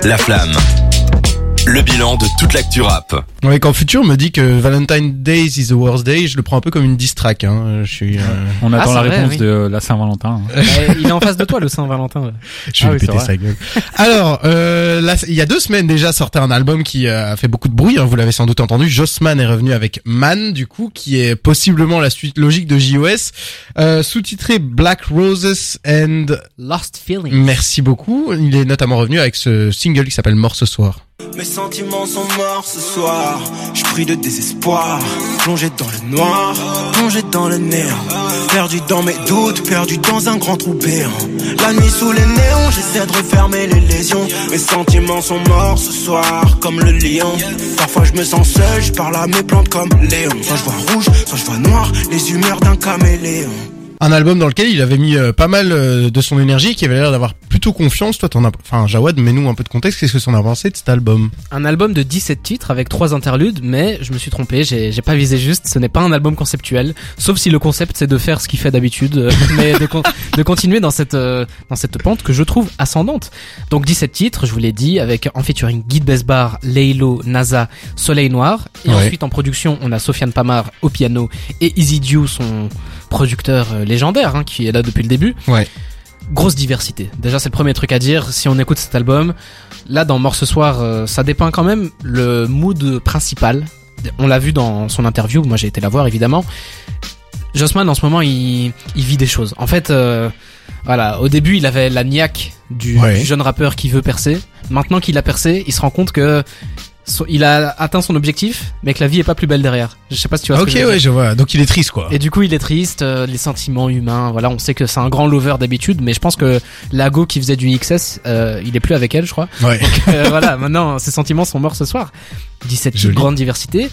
La flamme. Le bilan de toute l'actu rap. Ouais, quand Futur me dit que Valentine Days is the worst day, je le prends un peu comme une diss track. Hein. Je suis, euh, On attend c'est la vrai, réponse oui. de la Saint-Valentin. hein. Eh, il est en face de toi, le Saint-Valentin. je vais Ah lui oui, c'est péter sa gueule. Alors, euh, là, il y a deux semaines déjà sortait un album qui euh, a fait beaucoup de bruit. hein, vous l'avez sans doute entendu. Jossman est revenu avec Man, du coup, qui est possiblement la suite logique de JOS, euh, sous-titré Black Roses and Lost Feeling. Merci beaucoup. Il est notamment revenu avec ce single qui s'appelle Mort ce soir. Mes sentiments sont morts ce soir. Je prie de désespoir. Plongé dans le noir, plongé dans le néant. Perdu dans mes doutes, perdu dans un grand trou béant. La nuit sous les néons, j'essaie de refermer les lésions. Mes sentiments sont morts ce soir, comme le lion. Parfois je me sens seul, je parle à mes plantes comme Léon. Soit je vois rouge, soit je vois noir, les humeurs d'un caméléon. Un album dans lequel il avait mis euh, pas mal euh, de son énergie, qui avait l'air d'avoir plutôt confiance. Toi, t'en as, enfin, Jawad, mets-nous un peu de contexte. Qu'est-ce que t'en as pensé de cet album? Un album de 17 titres avec trois interludes, mais je me suis trompé, j'ai j'ai pas visé juste, ce n'est pas un album conceptuel, sauf si le concept c'est de faire ce qu'il fait d'habitude, euh, mais de, con- de continuer dans cette euh, dans cette pente que je trouve ascendante. Donc 17 titres, je vous l'ai dit, avec en featuring Guy Besbar, Leilo, NASA, Soleil Noir, et Ouais. ensuite en production on a Sofiane Pamar au piano et Easy Dew, son producteur euh, légendaire, hein, qui est là depuis le début. Ouais. Grosse diversité. Déjà, c'est le premier truc à dire. Si on écoute cet album, là, dans Mort ce soir, euh, ça dépeint quand même le mood principal. On l'a vu dans son interview. Moi, j'ai été la voir, évidemment. Jossman, en ce moment, il, il vit des choses. En fait, euh, voilà, au début, il avait la niaque du, Ouais. du jeune rappeur qui veut percer. Maintenant qu'il a percé, il se rend compte que il a atteint son objectif, mais que la vie est pas plus belle derrière. Je sais pas si tu vois ce Ok, que je ouais, je vois. Donc il est triste, quoi. Et du coup, il est triste, euh, les sentiments humains, voilà, on sait que c'est un grand lover d'habitude, mais je pense que Lago qui faisait du XS, euh, il est plus avec elle, je crois. Ouais. Euh, voilà, maintenant, ses sentiments sont morts ce soir. 17 Joli. titres, grande diversité.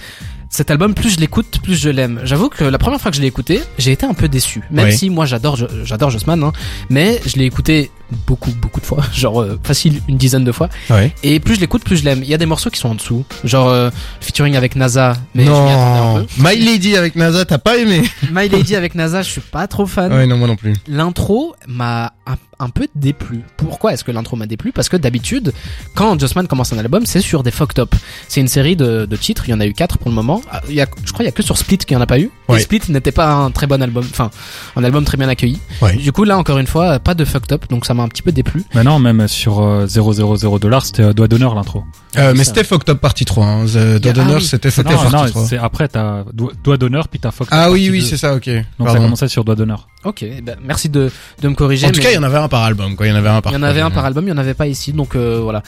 Cet album, plus je l'écoute, plus je l'aime. J'avoue que la première fois que je l'ai écouté, j'ai été un peu déçu. Même Ouais. si moi j'adore, j'adore Jossman, hein, mais je l'ai écouté beaucoup, beaucoup de fois, genre euh, facile une dizaine de fois. Ouais. Et plus je l'écoute, plus je l'aime. Il y a des morceaux qui sont en dessous, genre euh, featuring avec NASA, mais je un non. peu. My Lady avec NASA, t'as pas aimé? My Lady avec NASA, je suis pas trop fan. Ouais, non, moi non plus. L'intro m'a un, un peu déplu. Pourquoi est-ce que l'intro m'a déplu? Parce que d'habitude, quand Jossman commence un album, c'est sur des fucked up. C'est une série de, de titres, il y en a eu quatre pour le moment. Ah, Il y a, je crois qu'il y a que sur Split qu'il n'y en a pas eu. Ouais. Et Split n'était pas un très bon album, enfin, un album très bien accueilli. Ouais. Du coup, là, encore une fois, pas de fucked up, donc ça m'a un petit peu déplu. Mais non, même sur euh, 000 dollars, c'était euh, doigt d'honneur l'intro. Euh, mais ça. c'était Fucked Up Partie 3. Hein. The Ah Dead Honor, oui. c'était Fucked Up Partie 3. c'est après t'as doigt doigt d'honneur puis t'as Fox. Ah oui, oui, c'est ça, ok. Donc ça Pardon. commençait sur doigt d'honneur. Ok, ben, merci de, de me corriger. En tout mais- cas, il y en avait un par album, quoi. Il y en avait un par Il y en avait un par album, il y en avait pas ici, donc euh, voilà.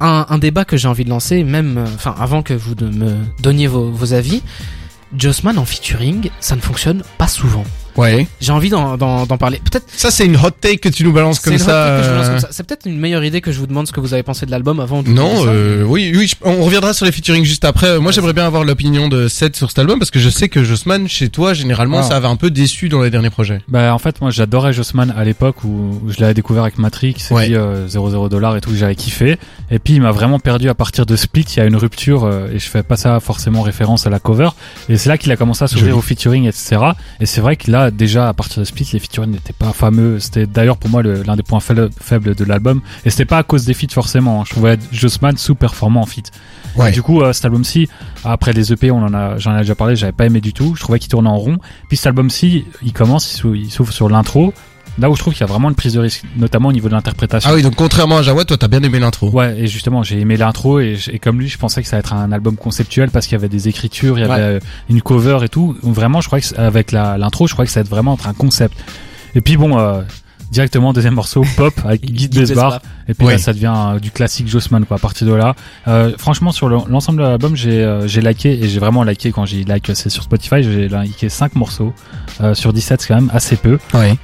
Un, un débat que j'ai envie de lancer, même, euh, enfin, avant que vous de me donniez vos, vos avis, Jossman en featuring, ça ne fonctionne pas souvent. Ouais. J'ai envie d'en, d'en, d'en parler. Peut-être Ça, c'est une hot take que tu nous balances comme ça. euh, comme ça. C'est peut-être une meilleure idée que je vous demande ce que vous avez pensé de l'album avant de Non, euh, oui, oui, je- on reviendra sur les featuring juste après. Moi, j'aimerais bien avoir l'opinion de Seth sur cet album parce que je sais que Jossman, chez toi, généralement, ça avait un peu déçu dans les derniers projets. Bah en fait moi j'adorais Jossman à l'époque où, où je l'avais découvert avec Matrix et Ouais. puis euh, 00 dollars et tout j'avais kiffé et puis il m'a vraiment perdu à partir de Split il y a une rupture euh, et je fais pas ça forcément référence à la cover et c'est là qu'il a commencé à s'ouvrir au featuring etc et c'est vrai que là déjà à partir de Split les featuring n'étaient pas fameux c'était d'ailleurs pour moi l'un des points faibles de l'album et c'était pas à cause des feats forcément hein. je trouvais Jossman sous-performant en feat Ouais. du coup, euh, cet album-ci, après les EP, on en a, j'en ai déjà parlé, j'avais pas aimé du tout. Je trouvais qu'il tournait en rond. Puis cet album-ci, il commence, il s'ouvre sur l'intro. Là où je trouve qu'il y a vraiment une prise de risque, notamment au niveau de l'interprétation. Ah oui, donc contrairement à Jawad, toi, t'as bien aimé l'intro. Ouais, et justement, j'ai aimé l'intro et, comme lui, je pensais que ça allait être un album conceptuel parce qu'il y avait des écritures, il y avait Ouais. euh, une cover et tout. Vraiment, je crois que avec l'intro, je crois que ça va être vraiment être un concept. Et puis bon, euh, directement deuxième morceau, pop avec Guy. Besbar. Et puis Oui. là, ça devient euh, du classique Jossman quoi. À partir de là, euh, franchement, sur le- l'ensemble de l'album, j'ai euh, j'ai liké et j'ai vraiment liké quand j'ai like c'est sur Spotify, j'ai liké 5 morceaux euh, sur 17, c'est quand même assez peu. Ouais.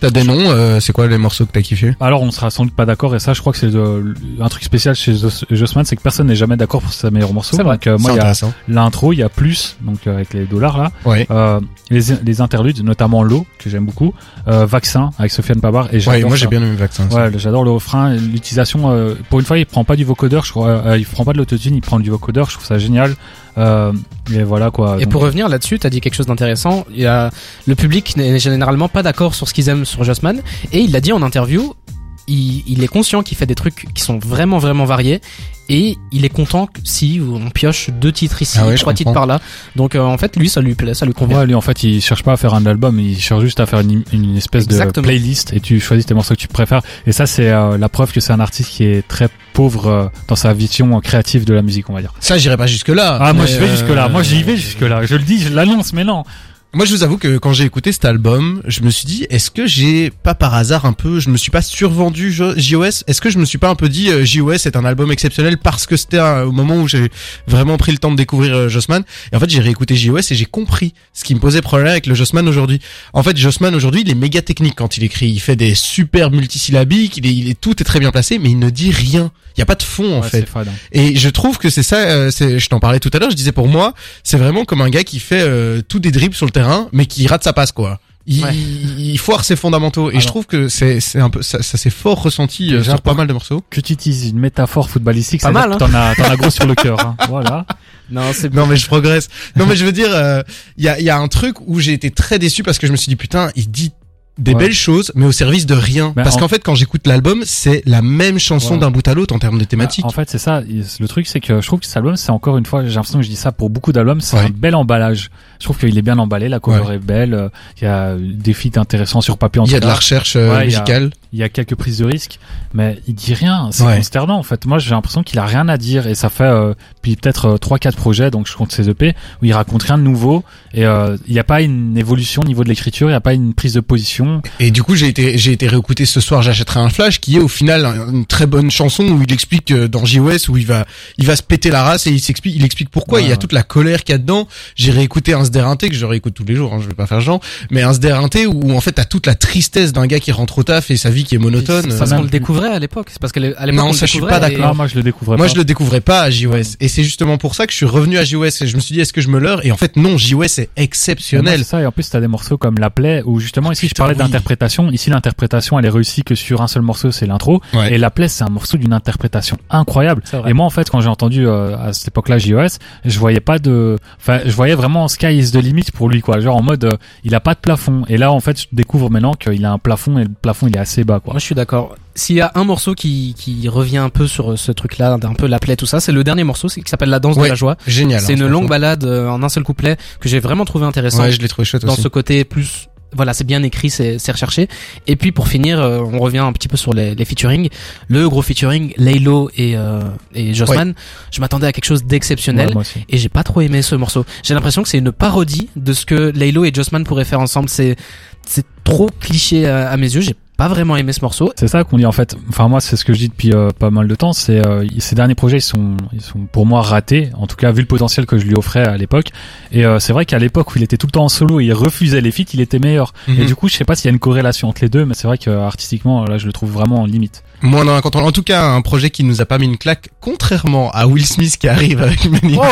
T'as des noms, euh, c'est quoi les morceaux que t'as kiffé Alors on sera sans doute pas d'accord et ça je crois que c'est euh, un truc spécial chez Jos- Jossman c'est que personne n'est jamais d'accord pour ses meilleurs morceaux. C'est vrai. Donc euh, moi il y a intéressant. l'intro, il y a plus donc euh, avec les dollars là, Ouais. euh, les, les interludes notamment l'eau que j'aime beaucoup, euh, Vaccin avec Sofiane Pabar et Ouais, moi j'ai bien aimé vaccin. Ouais, j'adore le refrain, l'utilisation. euh, pour une fois, il prend pas du vocodeur, je crois. euh, il prend pas de l'autotune, il prend du vocodeur. Je trouve ça génial. Euh, et voilà quoi. Et Donc, pour revenir là-dessus, t'as dit quelque chose d'intéressant. Il y a le public n'est généralement pas d'accord sur ce qu'ils aiment sur Jossman, et il l'a dit en interview. Il, il est conscient qu'il fait des trucs qui sont vraiment vraiment variés et il est content que si on pioche deux titres ici, Ah ouais, trois titres par là. Donc euh, en fait, lui, ça lui plaît, ça lui convient. Ouais, lui en fait, il cherche pas à faire un album, il cherche juste à faire une, une espèce Exactement. de playlist et tu choisis tes morceaux que tu préfères. Et ça, c'est euh, la preuve que c'est un artiste qui est très pauvre euh, dans sa vision créative de la musique, on va dire. Ça, j'irai pas jusque là. Ah, moi je vais jusque là, moi j'y vais jusque là. Je le dis, je l'annonce, mais non. Moi, je vous avoue que quand j'ai écouté cet album, je me suis dit, est-ce que j'ai pas par hasard un peu, je me suis pas survendu Jo- JOS Est-ce que je me suis pas un peu dit, euh, JOS est un album exceptionnel parce que c'était au moment où j'ai vraiment pris le temps de découvrir euh, Jossman? Et en fait, j'ai réécouté JOS et j'ai compris ce qui me posait problème avec le Jossman aujourd'hui. En fait, Jossman aujourd'hui, il est méga technique quand il écrit. Il fait des super multisyllabiques, il est, il est tout est très bien placé, mais il ne dit rien. Il y a pas de fond en Ouais, fait. fade, hein. Et je trouve que c'est ça, euh, je t'en parlais tout à l'heure, je disais pour moi, c'est vraiment comme un gars qui fait euh, tout des dribbles sur le terrain, mais qui rate sa passe, quoi. Il, Ouais. il foire ses fondamentaux. Et Alors. je trouve que c'est, c'est un peu, ça, ça s'est fort ressenti euh, Déjà, sur pas mal de morceaux. Que tu utilises une métaphore footballistique, Pas c'est mal, que t'en as, t'en as gros sur le cœur. Hein. Voilà. Non, c'est Non, mais je progresse. Non, mais je veux dire, euh, il y a, il y a un truc où j'ai été très déçu parce que je me suis dit, putain, il dit des Ouais. belles choses, mais au service de rien. Ben, parce en- qu'en fait, quand j'écoute l'album, c'est la même chanson Ouais. d'un bout à l'autre en termes de thématique. Bah, en fait, c'est ça. Le truc, c'est que je trouve que cet album, c'est encore une fois, j'ai l'impression que je dis ça pour beaucoup d'albums, c'est Ouais. un bel emballage. Je trouve qu'il est bien emballé, la cover est belle, euh, il y a des feats intéressants sur papier en il y a de la recherche euh, Ouais, il y a- musicale. Il y a quelques prises de risque, mais il dit rien. C'est consternant en fait. Moi, j'ai l'impression qu'il a rien à dire et ça fait euh, puis peut-être euh, trois quatre projets, donc je compte ses EP où il raconte rien de nouveau et euh, il n'y a pas une évolution au niveau de l'écriture, il n'y a pas une prise de position. Et du coup, j'ai été, j'ai été réécouter ce soir, j'achèterai un flash, qui est au final un- une très bonne chanson où il explique euh, dans JOS où il va, il va se péter la race et il s'explique, il explique pourquoi. Ouais, il y a ouais. toute la colère qu'il y a dedans. J'ai réécouté un Sderinté que je réécoute tous les jours, hein, je vais pas faire genre, mais un Sderinté où en fait t'as toute la tristesse d'un gars qui rentre au taf et sa vie qui est monotone. C'est parce qu'on le découvrait à l'époque. C'est parce qu'à l'époque Non, on le ça, je suis pas et- d'accord. Non, moi je le découvrais Moi, pas. je le découvrais pas à JOS. Et c'est justement pour ça que je suis revenu à JOS et je me suis dit, est-ce que je me leurre? Et en fait, non, JOS est exceptionnel. c'est ça, et en plus t'as des morceaux comme La Plaie où justement ici je putain, parlais oui. d'interprétation. Ici l'interprétation elle est réussie que sur un seul morceau, c'est l'intro. Ouais. Et La Plaie c'est un morceau d'une interprétation incroyable. C'est vrai. Et moi en fait quand j'ai entendu euh, à cette époque-là JOS, je voyais pas de, enfin je voyais vraiment Sky is the limit pour lui quoi. Genre en mode euh, il a pas de plafond. Et là en fait je découvre maintenant qu'il a un plafond et le plafond il est assez bas quoi. Moi, je suis d'accord. S'il y a un morceau qui, qui revient un peu sur ce truc-là, un peu la plaie, tout ça, c'est le dernier morceau, c'est qui s'appelle La danse Ouais, de la joie. Génial. C'est hein, une franchement. longue balade euh, en un seul couplet que j'ai vraiment trouvé intéressant Ouais, je l'ai trouvé chouette dans aussi. ce côté plus. Voilà, c'est bien écrit, c'est c'est recherché. Et puis pour finir, euh, on revient un petit peu sur les, les featuring. Le gros featuring, Laylo et euh, et Jossman. Je m'attendais à quelque chose d'exceptionnel. Ouais, et j'ai pas trop aimé ce morceau. J'ai l'impression que c'est une parodie de ce que Laylo et Jossman pourraient faire ensemble. C'est c'est trop cliché à, à mes yeux. J'ai pas vraiment aimé ce morceau. C'est ça qu'on dit en fait. Enfin moi c'est ce que je dis depuis euh, pas mal de temps. C'est euh, ces derniers projets ils sont ils sont pour moi ratés. En tout cas vu le potentiel que je lui offrais à l'époque. Et euh, c'est vrai qu'à l'époque où il était tout le temps en solo et il refusait les feats, il était meilleur. Mhm. Et du coup je sais pas s'il y a une corrélation entre les deux, mais c'est vrai que euh, artistiquement là je le trouve vraiment en limite. Moi, non, quand on, en tout cas, un projet qui nous a pas mis une claque, contrairement à Will Smith qui arrive avec Manny Black.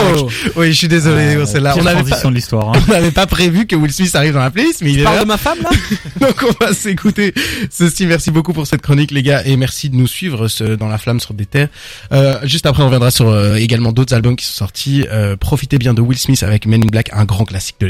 Oui, je suis désolé, Euh, c'est là. On n'avait pas, de l'histoire. Hein. on n'avait pas prévu que Will Smith arrive dans la playlist, mais il est Parle là. de ma femme là Donc on va s'écouter ceci. Merci beaucoup pour cette chronique, les gars, et merci de nous suivre ce- dans la flamme sur des terres. Euh, juste après, on reviendra sur euh, également d'autres albums qui sont sortis. Euh, profitez bien de Will Smith avec Men in Black, un grand classique de l'époque.